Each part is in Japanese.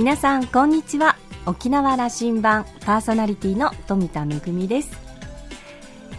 皆さんこんにちは。沖縄羅針盤パーソナリティの富田恵です。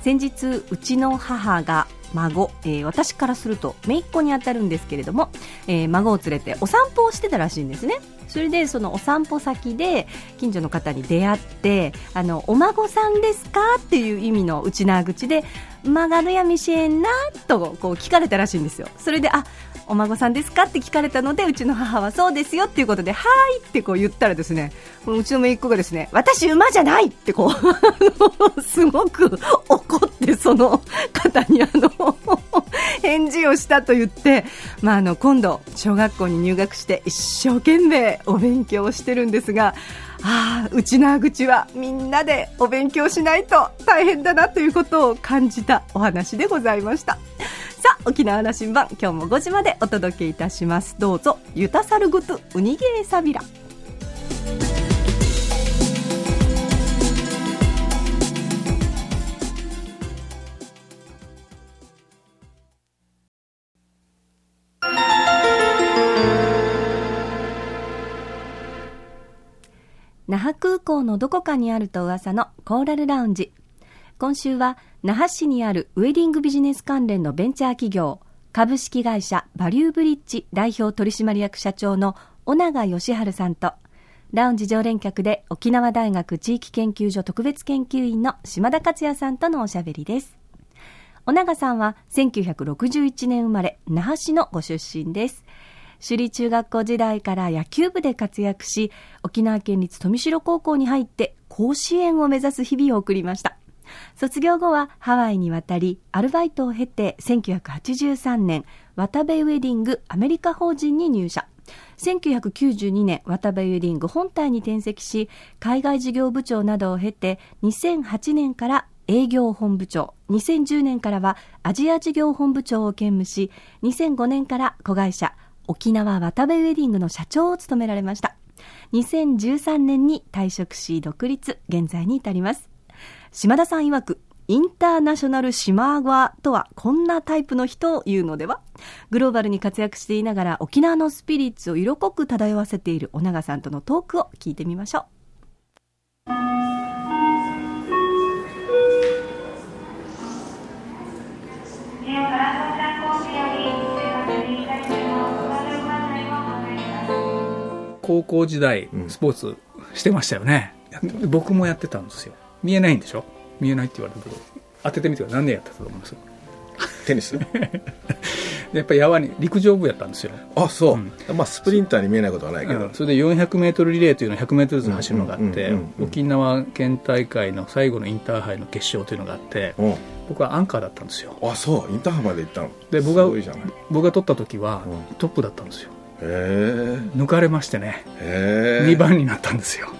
先日うちの母が孫、えー、私からすると姪っ子にあたるんですけれども、えー、孫を連れてお散歩をしてたらしいんですね。それでそのお散歩先で近所の方に出会ってあのお孫さんですかっていう意味の内縄口で曲がるやみしえんなとこう聞かれたらしいんですよ。それであお孫さんですか？って聞かれたのでうちの母はそうですよっていうことではいってこう言ったらですねうちの姪っ子がですね私馬じゃないってこう すごく怒ってその方にあの 返事をしたと言って、まあ、あの今度小学校に入学して一生懸命お勉強をしてるんですがああ内縄口はみんなでお勉強しないと大変だなということを感じたお話でございました。さあ沖縄羅針盤今日も5時までお届けいたします。どうぞゆたさるぐとうにげーさびら。那覇空港のどこかにあると噂のコーラルラウンジ。今週は那覇市にあるウェディングビジネス関連のベンチャー企業株式会社バリューブリッジ代表取締役社長の尾長義治さんとラウンジ常連客で沖縄大学地域研究所特別研究員の島田克也さんとのおしゃべりです。尾長さんは1961年生まれ那覇市のご出身です。首里中学校時代から野球部で活躍し沖縄県立富城高校に入って甲子園を目指す日々を送りました。卒業後はハワイに渡り、アルバイトを経て1983年、渡部ウェディングアメリカ法人に入社。1992年、渡部ウェディング本体に転籍し、海外事業部長などを経て、2008年から営業本部長、2010年からはアジア事業本部長を兼務し、2005年から子会社、沖縄渡部ウェディングの社長を務められました。2013年に退職し独立、現在に至ります。島田さん曰く、インターナショナル島側とはこんなタイプの人を言うのでは？グローバルに活躍していながら沖縄のスピリッツを色濃く漂わせている尾長さんとのトークを聞いてみましょう。高校時代スポーツしてましたよね、うん、僕もやってたんですよ見えないんでしょ？見えないって言われるけど当ててみてください何年やってたと思います？テニス？やっぱり山に陸上部やったんですよ。あそう、うん、まあスプリンターに見えないことはないけど、う。ん、それで 400m リレーというのを 100m ずつ走るのがあって沖縄県大会の最後のインターハイの決勝というのがあって僕はアンカーだったんですよ。あそう。インターハイまで行ったの。で僕が僕が取った時はトップだったんですよ。へえ抜かれましてね。へえ2番になったんですよ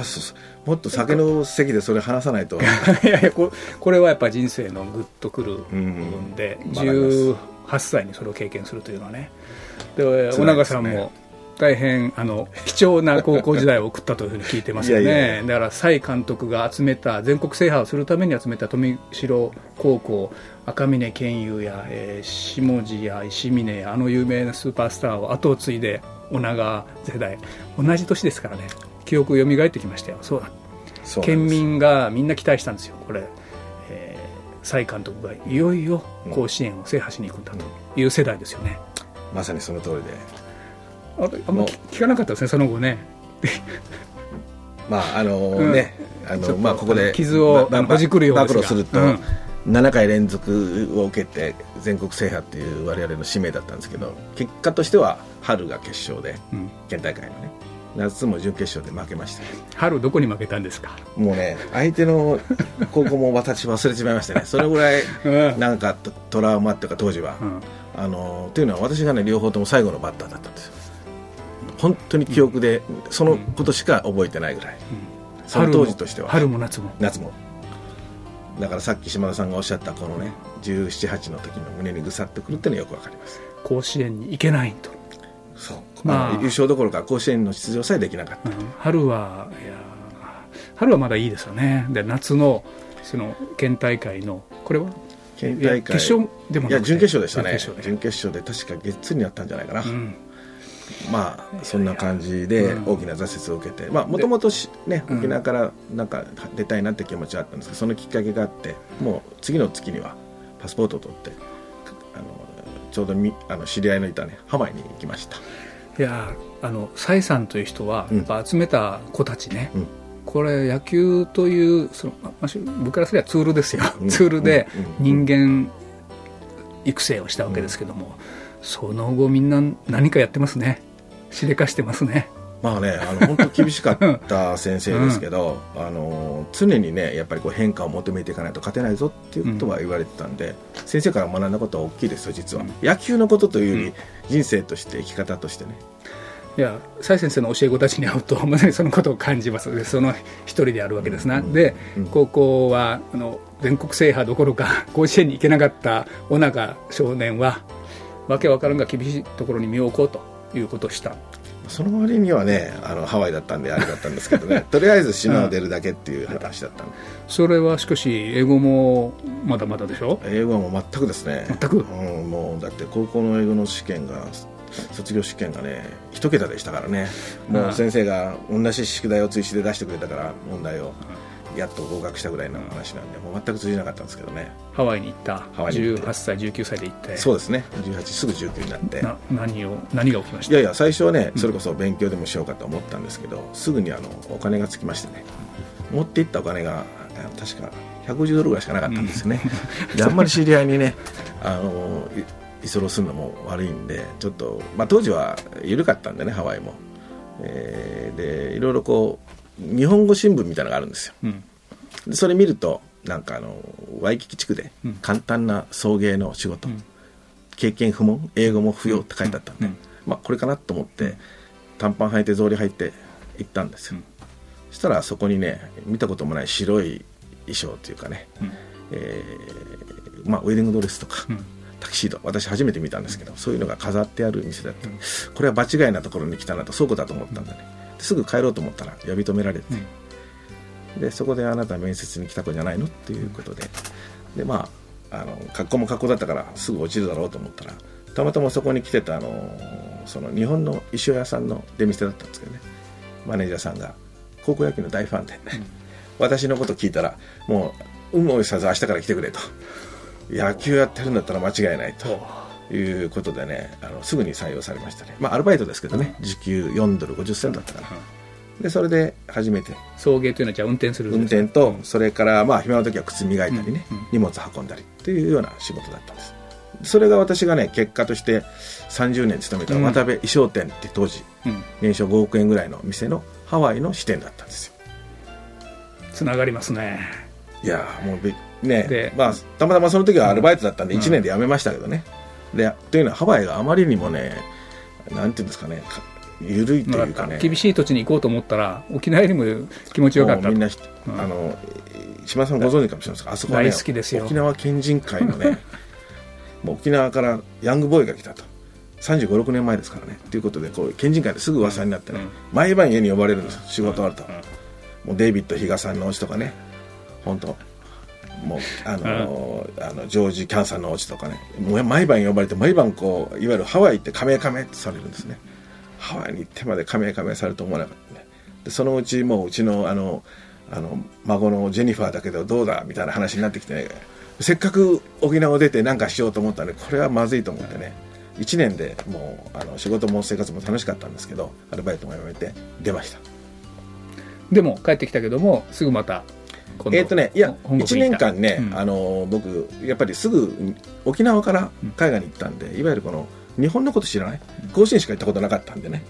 あそうそう。もっと酒の席でそれ話さないと。いやいやここれはやっぱ人生のグッとくる部分で、うん、18歳にそれを経験するというのはね。で尾長さんも大変あの貴重な高校時代を送ったというふうに聞いてますよね。だから蔡監督が集めた全国制覇をするために集めた富城高校赤嶺健佑や、えー、下地や石峰やあの有名なスーパースターを後を継いで尾長世代。同じ年ですからね記憶蘇ってきましたよ。そうだ。県民がみんな期待したんですよ。これ、えー、蔡監督がいよいよ甲子園を制覇しに行くんだと。いう世代ですよね、うん、まさにその通りで。ああんま聞かなかったですねその後ね。まああのー、ね、あのまあここで傷をほじくるよう暴露すると、うん。7回連続を受けて全国制覇っていう我々の使命だったんですけど結果としては春が決勝で、県大会のね夏も準決勝で負けました。春どこに負けたんですか？もうね相手の高校も私忘れてしまいましたね。それぐらいなんかトラウマっていうか当時は、うん、あのというのは私がね両方とも最後のバッターだったんですよ。本当に記憶で、そのことしか覚えてないぐらい、うん、その当時としては。春も夏も。夏も。だからさっき島田さんがおっしゃったこのね1718の時の胸にぐさっとくるっていうのはよくわかります。甲子園に行けないとそう、まあ、優勝どころか甲子園の出場さえできなかった、うん、春はいや春はまだいいですよね。で夏のその県大会のこれは？県大会。決勝でもいや準決勝でしたね。準決勝で。確かゲッツーになったんじゃないかな、うん、まあそんな感じで大きな挫折を受けて。もともとね沖縄からなんか出たいなって気持ちはあったんですけどそのきっかけがあってもう次の月にはパスポートを取ってちょうどみあの知り合いのいたねハワイに行きました。いやあの蔡さんという人は、やっぱ集めた子たちね、うん、これ野球というその、まあ、僕からすればツールですよ、うん、ツールで人間育成をしたわけですけども、うん、その後みんな何かやってますね。しでかしてますねまあね、あの本当厳しかった先生ですけど、うん、あの常にねやっぱりこう変化を求めていかないと勝てないぞっていうことは言われてたんで、うん、先生から学んだことは大きいですよ実は、うん、野球のことというより、人生として生き方としてね。いや蔡先生の教え子たちに会うとまさにそのことを感じます。でその一人であるわけですな、で、高校はあの全国制覇どころか 甲子園に行けなかった尾長少年はわけわからんが厳しいところに身を置こうということをしたその割にはねあのハワイだったんであれだったんですけどね。とりあえず島を出るだけっていう話だったんで、それはしかし英語もまだまだでしょ？英語はもう全くですね。全く、うん、もうだって高校の英語の試験が卒業試験がね一桁でしたからね。もう先生が同じ宿題を追試で出してくれたから問題を、うんやっと合格したぐらいの話なんで、もう全く通じなかったんですけどね。ハワイに行った。ハワイに18歳19歳で行ってそうですね。18すぐ19になって。な何を何が起きました？いやいや最初はねそれこそ勉強でもしようかと思ったんですけど、うん、すぐにあのお金がつきましてね。持っていったお金が確か150ドルぐらいしかなかったんですよね、うん、であんまり知り合いにねあの居候するのも悪いんでちょっと、まあ、当時は緩かったんでねハワイも、えー、でいろいろこう日本語新聞みたいなのがあるんですよ、うん、でそれ見るとなんかあのワイキキ地区で簡単な送迎の仕事、うん、経験不問英語も不要って書いてあったんで、まあ、これかなと思って短パン履いて草履履いて行ったんですよ、そしたらそこにね見たこともない白い衣装というかね、うん、えー、まあ、ウェディングドレスとか、タキシード私初めて見たんですけどそういうのが飾ってある店だった、これは場違いなところに来たなと倉庫だと思ったんだね、すぐ帰ろうと思ったら呼び止められて、うん、でそこであなた面接に来た子じゃないのっていうことで。でまああの格好も格好だったからすぐ落ちるだろうと思ったらたまたまそこに来てたあのその日本の衣装屋さんの出店だったんですけどね。マネージャーさんが高校野球の大ファンで、うん、私のこと聞いたらもう有無を言さず明日から来てくれと。野球やってるんだったら間違いないと。いうことでねあのすぐに採用されましたね、まあ、アルバイトですけどね時給4ドル50セントだったかな、でそれで初めて送迎というのはじゃあ運転する運転と、それからまあ暇な時は靴磨いたりね、うんうん、荷物運んだりっていうような仕事だったんです。それが私がね結果として30年勤めた渡部衣装店って当時、うん、年商5億円ぐらいの店のハワイの支店だったんですよ。つながりますね。いやもうねまあたまたまその時はアルバイトだったんで1年で辞めましたけどね、でというのはハワイがあまりにもねなんていうんですかね緩いというかね。厳しい土地に行こうと思ったら沖縄よりも気持ちよかったみんな、うん、あの島さんご存知かもしれないですがあそこは、ね、大好きですよ。沖縄県人会のね もう沖縄からヤングボーイが来たと。3 5 6年前ですからね。ということでこう県人会ですぐ噂になってね、うん、毎晩家に呼ばれるんです。仕事あると、うん、もうデイビッド比嘉さんのお家とかね。本当もうあのあのジョージ・キャンさんのお家とかね。もう毎晩呼ばれて毎晩こういわゆるハワイ行ってカメカメってされるんですね。ハワイに行ってまでカメカメされると思わなかったね。でそのうちもううちのあのあの孫のジェニファーだけどどうだみたいな話になってきてねせっかく沖縄を出て何かしようと思ったんでこれはまずいと思ってね。1年でもうあの仕事も生活も楽しかったんですけどアルバイトも辞めて出ました。でも帰ってきたけどもすぐまたえっ、ー、とねいや1年間ね、うん、あの僕やっぱりすぐ沖縄から海外に行ったんで、うん、いわゆるこの日本のこと知らない？甲子園しか行ったことなかったんでね。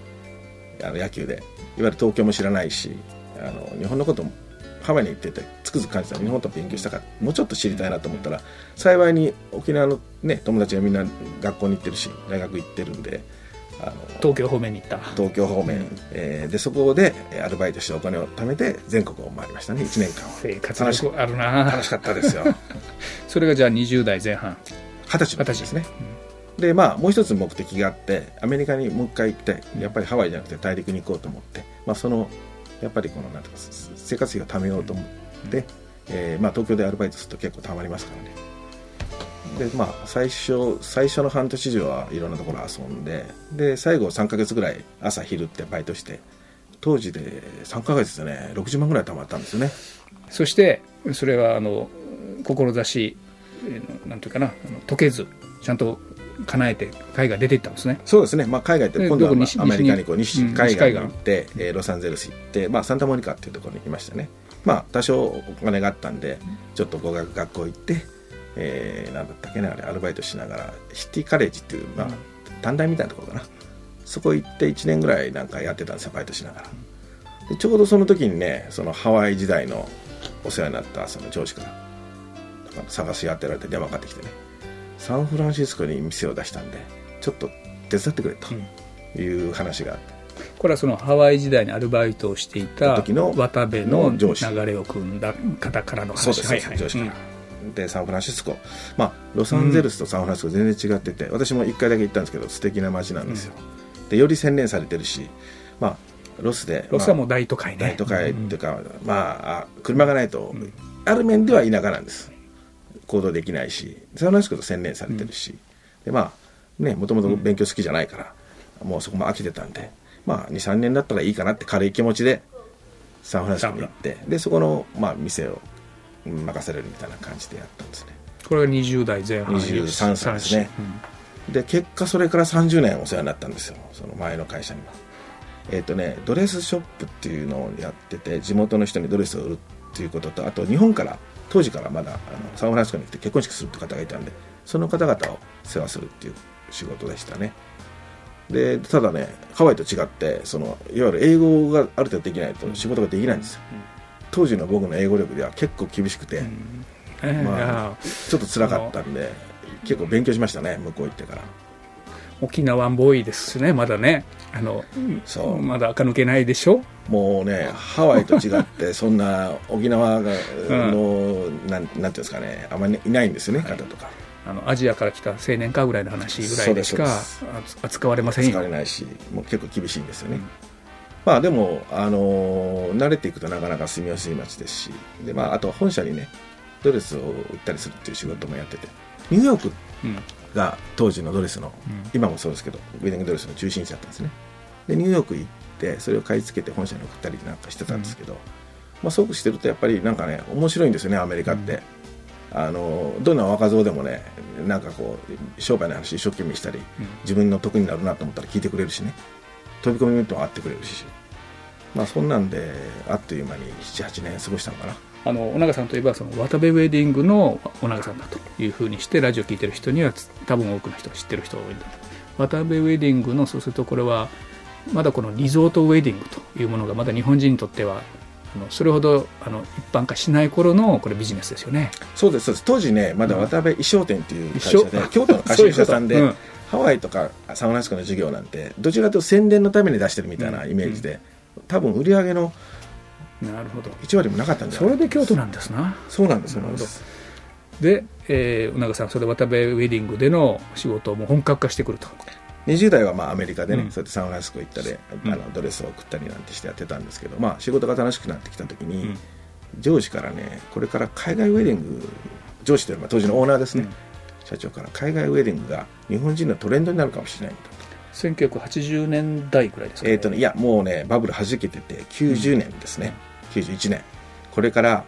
あの野球で。いわゆる東京も知らないしあの日本のこともハワイに行っててつくづく感じた。日本と勉強したからもうちょっと知りたいなと思ったら幸いに沖縄の、ね、友達がみんな学校に行ってるし大学行ってるんであの東京方面に行った。東京方面、うん、えー、でそこでアルバイトしてお金を貯めて全国を回りましたね。1年間生活力あるな。楽しかったですよ。それがじゃあ20代前半。二十歳。ですね、うん、でまあもう一つ目的があってアメリカにもう一回行ってやっぱりハワイじゃなくて大陸に行こうと思って、まあ、そのやっぱりこのなんていうか生活費を貯めようと思って、うん、えー、まあ、東京でアルバイトすると結構たまりますからねでまあ最初最初の半年以上はいろんなところ遊んでで最後3か月ぐらい朝昼ってバイトして当時で3か月でね。60万ぐらい貯まったんですよね。そしてそれはあの志なんていうかな解けずちゃんと叶えて海外出ていったんですね。そうですね、まあ、海外って今度は、まあ、アメリカにこう西海岸に行って、えー、ロサンゼルス行って、まあ、サンタモニカっていうところに行きましたね。まあ多少お金があったんでちょっと語学学校行ってえー、なんだったっけねあれアルバイトしながらシティカレッジっていう、まあ、短大みたいなところかな。そこ行って1年ぐらいなんかやってたんですよバイトしながら。でちょうどその時にねそのハワイ時代のお世話になったその上司から探しやってられて電話かかってきてねサンフランシスコに店を出したんでちょっと手伝ってくれという話があって、これはそのハワイ時代にアルバイトをしていた時の渡部の流れを組んだ方からの話そうです、はいはい、上司から、うん、でサンフランシスコ、まあ、ロサンゼルスとサンフランシスコ全然違ってて、うん、私も1回だけ行ったんですけど素敵な街なんですよ、うん、でより洗練されてるし、まあ、ロスで、ロスはもう大都会ね。大都会っていうか、まあ車がないと、ある面では田舎なんです。行動できないしサンフランシスコと洗練されてるし、でまあねもともと勉強好きじゃないから、もうそこも飽きてたんでまあ23年だったらいいかなって軽い気持ちでサンフランシスコに行ってでそこの、まあ、店を任されるみたいな感じでやったんですね。これが20代前半。23歳ですね、うん、で結果それから30年お世話になったんですよ。その前の会社には。えっ、ー、とねドレスショップっていうのをやってて地元の人にドレスを売るっていうこととあと日本から当時からまだあのサンフランシスコに来て結婚式するって方がいたんでその方々を世話するっていう仕事でしたね。でただねハワイと違ってそのいわゆる英語がある程度できないと仕事ができないんですよ、当時の僕の英語力では結構厳しくて、まあ、ちょっと辛かったんで結構勉強しましたね向こう行ってから。沖縄ボーイですねまだね。あのそう。まだ垢抜けないでしょ？もうねハワイと違って そんな沖縄がの、うん、なんなんていうんですかねあんまりいないんですよね、方とか。あのアジアから来た青年かぐらいの話ぐらいでしか扱われませんよ。扱われないしもう結構厳しいんですよね、うん、まあでも、あのー、慣れていくとなかなか住みやすい街ですし。で、まあ、あとは本社にねドレスを売ったりするっていう仕事もやってて。ニューヨークが当時のドレスの、うん、今もそうですけどウェディングドレスの中心地だったんですね。でニューヨーク行ってそれを買い付けて本社に送ったりなんかしてたんですけど、うん、まあ、そうしてるとやっぱりなんかね面白いんですよねアメリカって、あのどんな若造でもねなんかこう商売の話一生懸命したり、うん、自分の得になるなと思ったら聞いてくれるしね飛び込みとも会ってくれるし。まあそんなんであっという間に78年過ごしたのかな。あの尾長さんといえばその渡部ウェディングの尾長さんだというふうにしてラジオ聞いてる人には多分多くの人が知ってる人が多いんだと。渡部ウェディングのそうするとこれはまだこのリゾートウェディングというものがまだ日本人にとってはあのそれほどあの一般化しない頃のこれビジネスですよね。そうですそうです。当時ねまだ渡辺衣装店っていう会社で、うん、京都の 貸主さんでうん、ハワイとかサンフランシスコの事業なんてどちらかというと宣伝のために出してるみたいなイメージで、うん、多分売り上げのなるほど。1割もなかったんじゃない？それで京都なんですな。そうなんですなるほど。で、えー、永さんそれ渡辺ウェディングでの仕事も本格化してくると。20代はまあアメリカでね、うん、そうやってサンフランシスコ行ったり、あのドレスを送ったりなんてしてやってたんですけど、まあ、仕事が楽しくなってきた時に、上司からねこれから海外ウェディング上司というのは当時のオーナーですね、社長から海外ウェディングが日本人のトレンドになるかもしれないと。1980年代ぐらいですか、ね、えーとね、いやもうねバブルはじけてて90年ですね、うん、91年。これから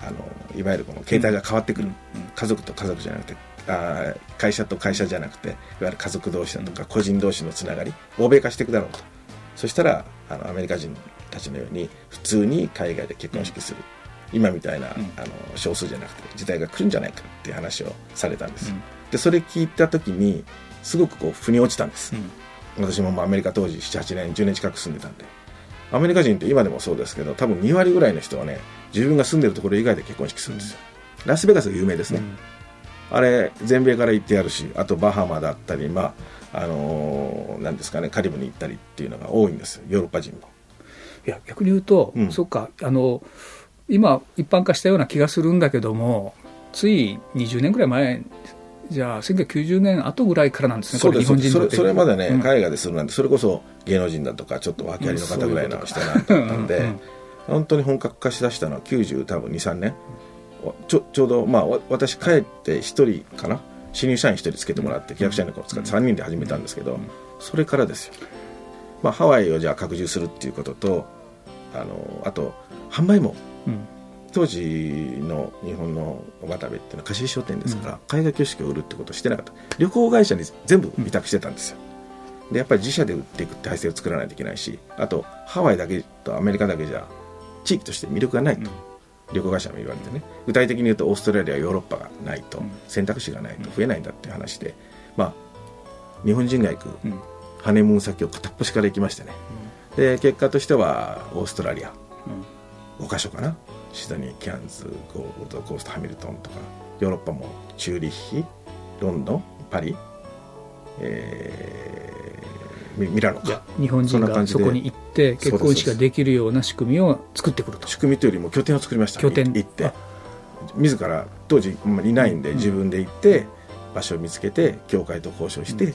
あのいわゆるこの携帯が変わってくる、うん、家族と家族じゃなくてあ会社と会社じゃなくていわゆる家族同士だとか個人同士のつながり欧米化していくだろうと。そしたらあのアメリカ人たちのように普通に海外で結婚式する、うん、今みたいな、うん、あの少数じゃなくて時代が来るんじゃないかっていう話をされたんです、うん、でそれ聞いた時にすごくこう腑に落ちたんです、私もアメリカ当時78年10年近く住んでたんで。アメリカ人って今でもそうですけど多分2割ぐらいの人はね自分が住んでるところ以外で結婚式するんですよ、ラスベガスが有名ですね、あれ全米から行ってやるしあとバハマだったりまああのー、なんですかねカリブに行ったりっていうのが多いんですヨーロッパ人も。いや逆に言うと、うん、そっかあの今一般化したような気がするんだけどもつい20年ぐらい前じゃあ1990年後ぐらいからなんですね、そうです。日本人それそれまでね、うん、海外でするなんて、それこそ芸能人だとか、ちょっと訳ありの方ぐらいの人なんだったんで、本当に本格化しだしたのは90、多分2、3年、ちょちょうど、まあ、私帰って1人かな？新入社員1人つけてもらって契約社員の子を使って3人で始めたんですけど、それからですよ、まあ、ハワイをじゃあ拡充するっていうこととあのあと販売も、当時の日本の渡部っていうのは貸し商店ですから、海外挙式を売るってことをしてなかった。旅行会社に全部委託してたんですよ、でやっぱり自社で売っていく体制を作らないといけないしあとハワイだけとアメリカだけじゃ地域として魅力がないと、旅行会社も言われてね。具体的に言うとオーストラリアヨーロッパがないと、選択肢がないと増えないんだって話で、まあ、日本人が行くハネムーン先を片っ端から行きましてね、で結果としてはオーストラリア、5か所かな？シドニーキャンズゴールドコーストハミルトンとか。ヨーロッパもチューリッヒロンドンパリ、えー、ミラノか。日本人がそこに行って結婚式ができるような仕組みを作ってくると。仕組みというよりも拠点を作りました、拠点。行って。自ら当時いないんで自分で行って場所を見つけて教会と交渉して、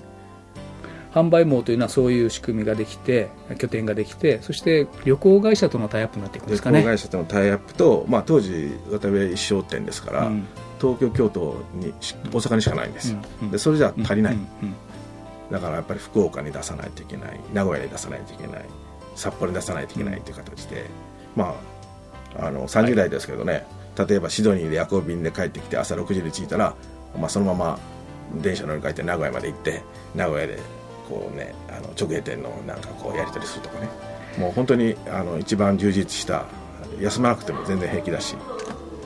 販売網というのはそういう仕組みができて拠点ができてそして旅行会社とのタイアップになっていくんですかね。旅行会社とのタイアップと、まあ、当時渡辺一商店ですから、うん、東京京都に大阪にしかないんです。よ、うんうん、でそれじゃ足りない、だからやっぱり福岡に出さないといけない。名古屋に出さないといけない。札幌に出さないといけないという形で、まああの30代ですけどね、はい、例えばシドニーで夜行便で帰ってきて朝6時に着いたら、まあ、そのまま電車乗り換えて名古屋まで行って名古屋でこうねあの直営店のなんかこうやり取りするとかね。もう本当にあの一番充実した休まなくても全然平気だし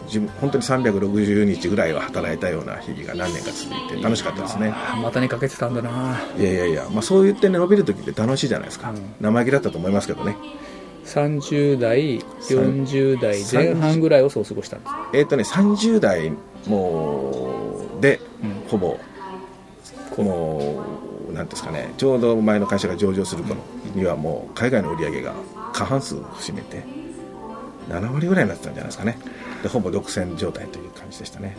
自分本当に360日ぐらいは働いたような日々が何年か続いて楽しかったですね。またにかけてたんだな。いやいやいや、まあ、そう言ってね伸びる時って楽しいじゃないですか、うん、生意気だったと思いますけどね。30代40代前半ぐらいをそう過ごしたんです。えっ、ー、とね30代もうで、うん、ほぼこのなんですかねちょうど前の会社が上場する頃にはもう海外の売り上げが過半数を占めて7割ぐらいになってたんじゃないですかね。でほぼ独占状態という感じでしたね。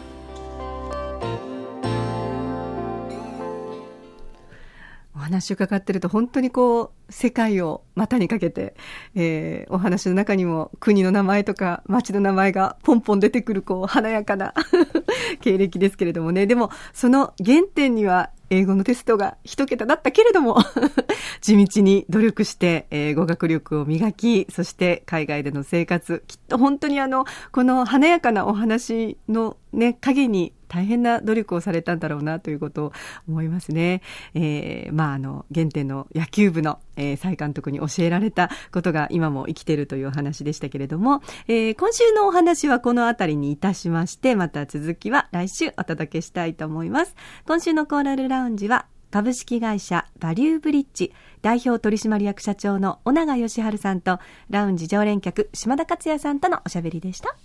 お話伺ってると本当にこう世界を股にかけて、えー、お話の中にも国の名前とか街の名前がポンポン出てくるこう華やかな 経歴ですけれどもね。でもその原点には英語のテストが一桁だったけれども 地道に努力して、えー、語学力を磨き、そして海外での生活、きっと本当にあの、この華やかなお話のね、影に大変な努力をされたんだろうなということを思いますね。えー、まあ、あの、原点の野球部の、えー、蔡監督に教えられたことが今も生きているというお話でしたけれども、えー、今週のお話はこの辺りにいたしまして、また続きは来週お届けしたいと思います。今週のコーラルラウンジは、株式会社バリューブリッジ代表取締役社長の小永義治さんとラウンジ常連客島田克也さんとのおしゃべりでした。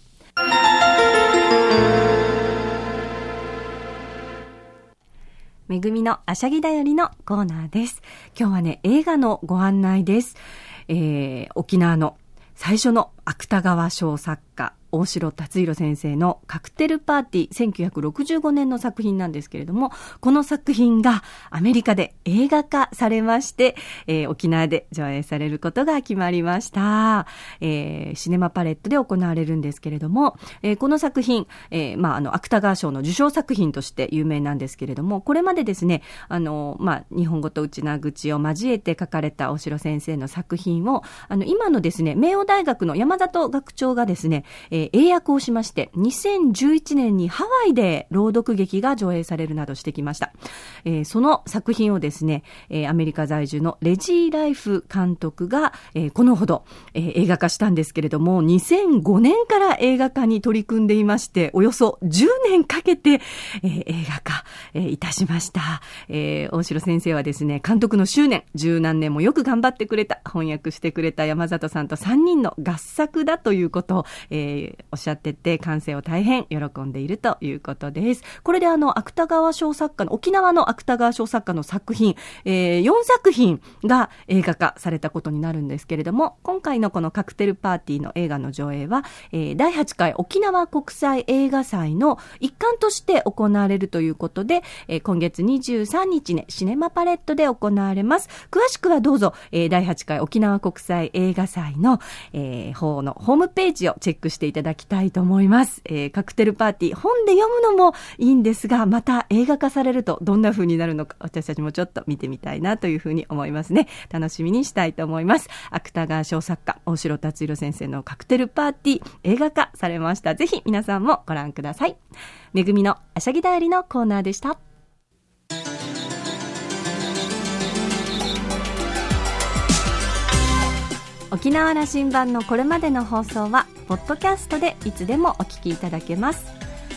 めぐみのあしゃぎだよりのコーナーです。今日はね、映画のご案内です。えー、沖縄の最初の芥川賞作家、大城達弘先生のカクテルパーティー1965年の作品なんですけれども、この作品がアメリカで映画化されまして、えー、沖縄で上映されることが決まりました。えー、シネマパレットで行われるんですけれども、えー、この作品、えー、まあ、あの、芥川賞の受賞作品として有名なんですけれども、これまでですね、あの、まあ、日本語と内な口を交えて書かれた大城先生の作品を、あの、今のですね、名誉大学の山里学長がですね、え、え英訳をしまして、2011年にハワイで朗読劇が上映されるなどしてきました。えー、その作品をですね、えー、アメリカ在住のレジー・ライフ監督が、えー、このほど、えー、映画化したんですけれども、2005年から映画化に取り組んでいまして、およそ10年かけて、えー、映画化、えー、いたしました。えー、大城先生はですね、監督の執念、十何年もよく頑張ってくれた、翻訳してくれた山里さんと3人の合作だということを、えー、おっしゃってて、完成を大変喜んでいるということです。これであの、芥川賞作家の、沖縄の芥川賞作家の作品、えー、4作品が映画化されたことになるんですけれども、今回のこのカクテルパーティーの映画の上映は、えー、第8回沖縄国際映画祭の一環として行われるということで、えー、今月23日ね、シネマパレットで行われます。詳しくはどうぞ、えー、第8回沖縄国際映画祭の、えー、方のホームページをチェックしていただただきたいと思います。えー、カクテルパーティー、本で読むのもいいんですが、また映画化されるとどんな風になるのか、私たちもちょっと見てみたいなというふうに思いますね。楽しみにしたいと思います。芥川賞作家、大城達弘先生のカクテルパーティー、映画化されました。ぜひ皆さんもご覧ください。めぐみのあしゃぎだよりのコーナーでした。沖縄羅針盤のこれまでの放送はポッドキャストでいつでもお聞きいただけます。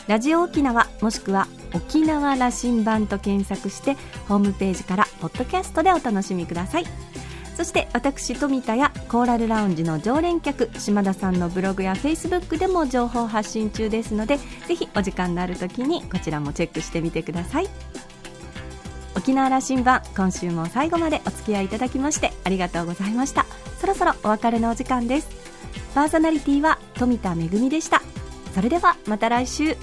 ラジオ沖縄もしくは沖縄羅針盤と検索してホームページからポッドキャストでお楽しみください。そして私富田やコーラルラウンジの常連客島田さんのブログやフェイスブックでも情報発信中ですのでぜひお時間のある時にこちらもチェックしてみてください。沖縄羅針盤今週も最後までお付き合いいただきましてありがとうございました。そろそろお別れのお時間です。パーソナリティは富田恵でした。それではまた来週。